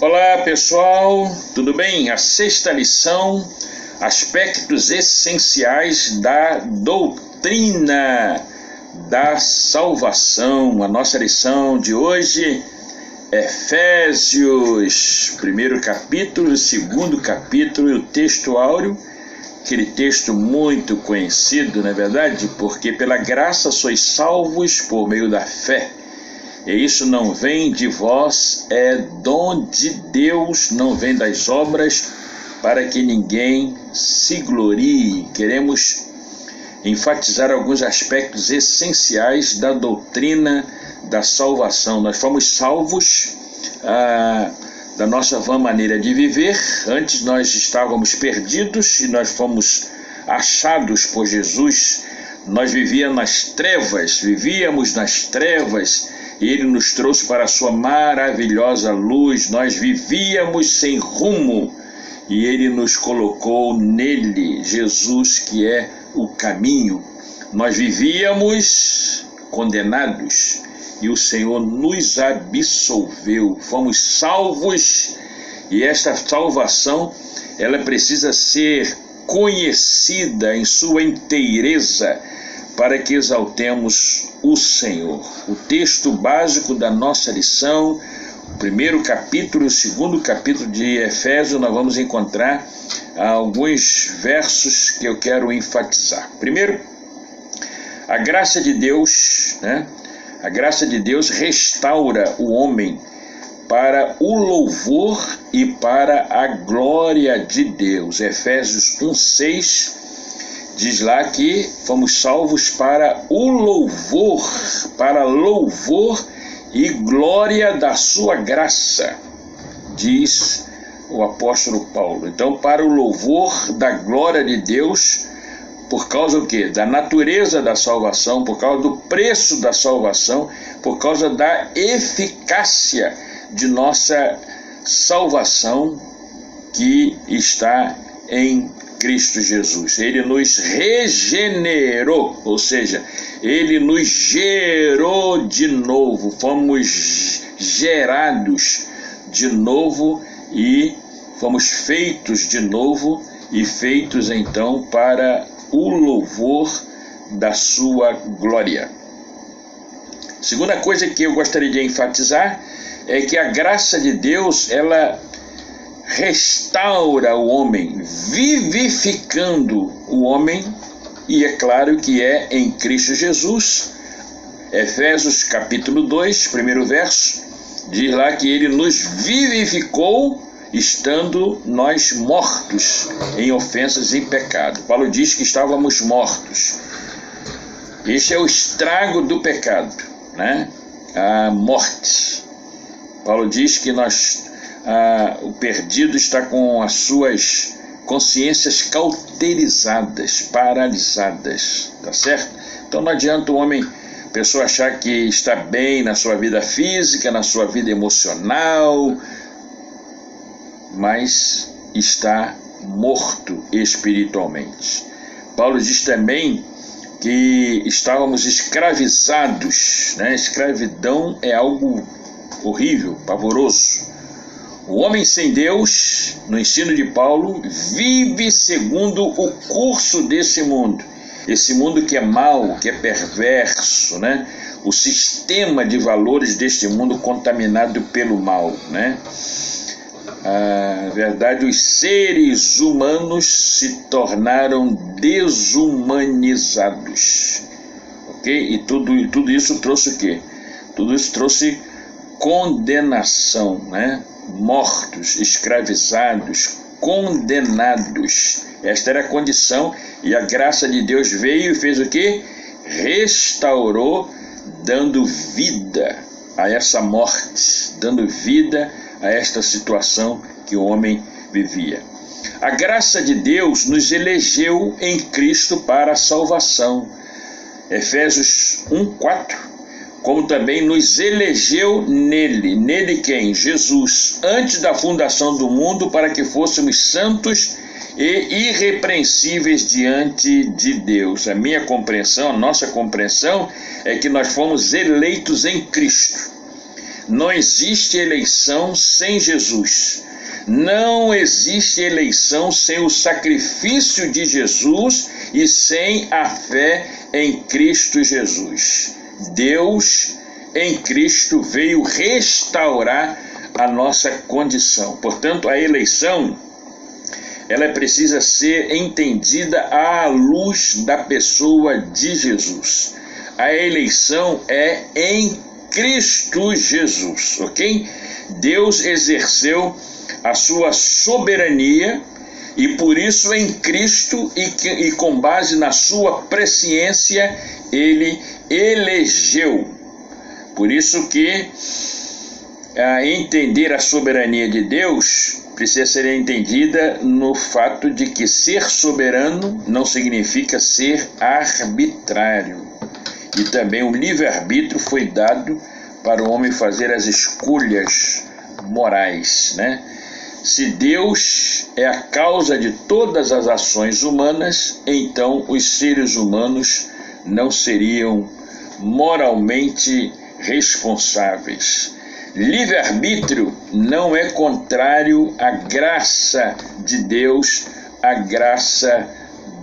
Olá pessoal, tudo bem? A sexta lição, aspectos essenciais da doutrina da salvação. A nossa lição de hoje, Efésios, primeiro capítulo, segundo capítulo e o texto áureo, aquele texto muito conhecido, não é verdade? Porque pela graça sois salvos por meio da fé e isso não vem de vós, é dom de Deus, não vem das obras, para que ninguém se glorie. Queremos enfatizar alguns aspectos essenciais da doutrina da salvação. Nós fomos salvos ah, da nossa vã maneira de viver. Antes nós estávamos perdidos e nós fomos achados por Jesus. Nós vivíamos nas trevas, vivíamos nas trevas ele nos trouxe para a sua maravilhosa luz. Nós vivíamos sem rumo e ele nos colocou nele, Jesus, que é o caminho. Nós vivíamos condenados e o Senhor nos absolveu. Fomos salvos e esta salvação ela precisa ser conhecida em sua inteireza para que exaltemos o Senhor. O texto básico da nossa lição, o primeiro capítulo, o segundo capítulo de Efésios, nós vamos encontrar alguns versos que eu quero enfatizar. Primeiro, a graça de Deus, né? A graça de Deus restaura o homem para o louvor e para a glória de Deus. Efésios 1:6 diz lá que fomos salvos para o louvor, para louvor e glória da sua graça, diz o apóstolo Paulo. Então, para o louvor da glória de Deus, por causa do quê? Da natureza da salvação, por causa do preço da salvação, por causa da eficácia de nossa salvação que está em Cristo Jesus. Ele nos regenerou, ou seja, ele nos gerou de novo, fomos gerados de novo e fomos feitos de novo e feitos então para o louvor da sua glória. Segunda coisa que eu gostaria de enfatizar é que a graça de Deus, ela restaura o homem, vivificando o homem, e é claro que é em Cristo Jesus. Efésios capítulo 2, primeiro verso, diz lá que ele nos vivificou estando nós mortos em ofensas e pecado. Paulo diz que estávamos mortos. Este é o estrago do pecado, né? A morte. Paulo diz que nós ah, o perdido está com as suas consciências cauterizadas, paralisadas, tá certo? Então não adianta o homem, pessoa achar que está bem na sua vida física, na sua vida emocional, mas está morto espiritualmente. Paulo diz também que estávamos escravizados, né? Escravidão é algo horrível, pavoroso. O homem sem Deus, no ensino de Paulo, vive segundo o curso desse mundo. Esse mundo que é mau, que é perverso, né? O sistema de valores deste mundo contaminado pelo mal, né? A verdade, os seres humanos se tornaram desumanizados, ok? E tudo, tudo isso trouxe o quê? Tudo isso trouxe condenação, né? Mortos, escravizados, condenados. Esta era a condição e a graça de Deus veio e fez o que? Restaurou, dando vida a essa morte, dando vida a esta situação que o homem vivia. A graça de Deus nos elegeu em Cristo para a salvação. Efésios 1, 4 como também nos elegeu nele. Nele quem? Jesus, antes da fundação do mundo, para que fôssemos santos e irrepreensíveis diante de Deus. A minha compreensão, a nossa compreensão é que nós fomos eleitos em Cristo. Não existe eleição sem Jesus. Não existe eleição sem o sacrifício de Jesus e sem a fé em Cristo Jesus. Deus em Cristo veio restaurar a nossa condição. Portanto, a eleição ela precisa ser entendida à luz da pessoa de Jesus. A eleição é em Cristo Jesus, ok? Deus exerceu a sua soberania e por isso em Cristo e, que, e com base na sua presciência ele elegeu. Por isso que a entender a soberania de Deus precisa ser entendida no fato de que ser soberano não significa ser arbitrário. E também o livre-arbítrio foi dado para o homem fazer as escolhas morais, né? Se Deus é a causa de todas as ações humanas, então os seres humanos não seriam moralmente responsáveis. Livre-arbítrio não é contrário à graça de Deus, à graça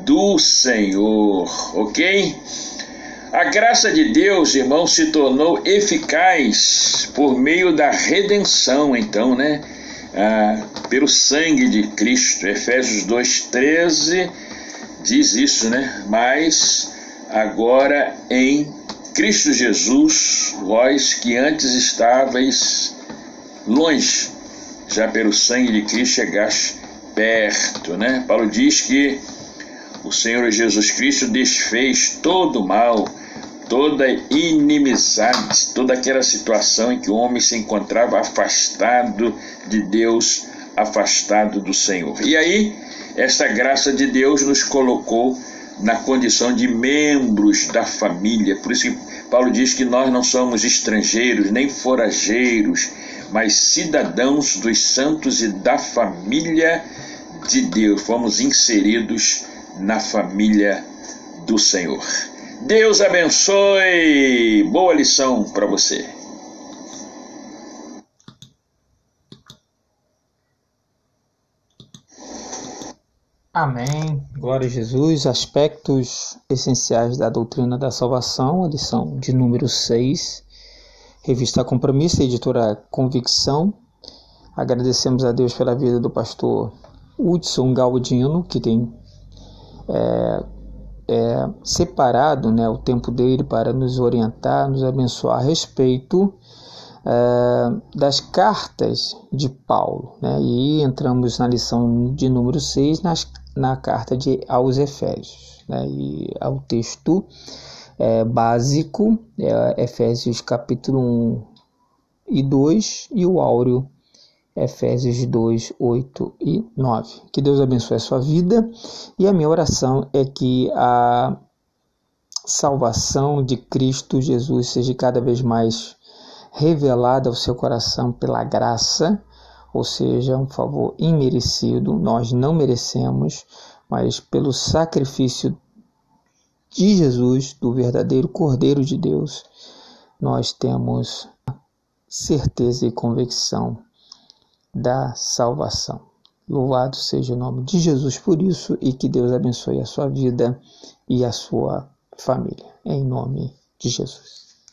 do Senhor, ok? A graça de Deus, irmão, se tornou eficaz por meio da redenção, então, né? Ah, pelo sangue de Cristo. Efésios 2,13 diz isso, né? Mas agora em Cristo Jesus, vós que antes estáveis longe, já pelo sangue de Cristo chegaste perto, né? Paulo diz que o Senhor Jesus Cristo desfez todo o mal, toda inimizade, toda aquela situação em que o homem se encontrava afastado de Deus, afastado do Senhor. E aí, esta graça de Deus nos colocou na condição de membros da família. Por isso que Paulo diz que nós não somos estrangeiros nem forageiros, mas cidadãos dos santos e da família de Deus. Fomos inseridos na família do Senhor. Deus abençoe. Boa lição para você. Amém. Glória a Jesus. Aspectos essenciais da doutrina da salvação, lição de número 6. Revista Compromisso, editora Convicção. Agradecemos a Deus pela vida do pastor Hudson Galdino, que tem é, é, separado né, o tempo dele para nos orientar, nos abençoar a respeito uh, das cartas de Paulo. Né? E entramos na lição de número 6, nas, na carta de, aos Efésios. Né? E ao texto é, básico, é, Efésios capítulo 1 e 2, e o áureo Efésios 2, 8 e 9. Que Deus abençoe a sua vida e a minha oração é que a salvação de Cristo Jesus seja cada vez mais revelada ao seu coração pela graça, ou seja, um favor imerecido, nós não merecemos, mas pelo sacrifício de Jesus, do verdadeiro Cordeiro de Deus, nós temos certeza e convicção da salvação. Louvado seja o nome de Jesus por isso e que Deus abençoe a sua vida e a sua família. Em nome de Jesus.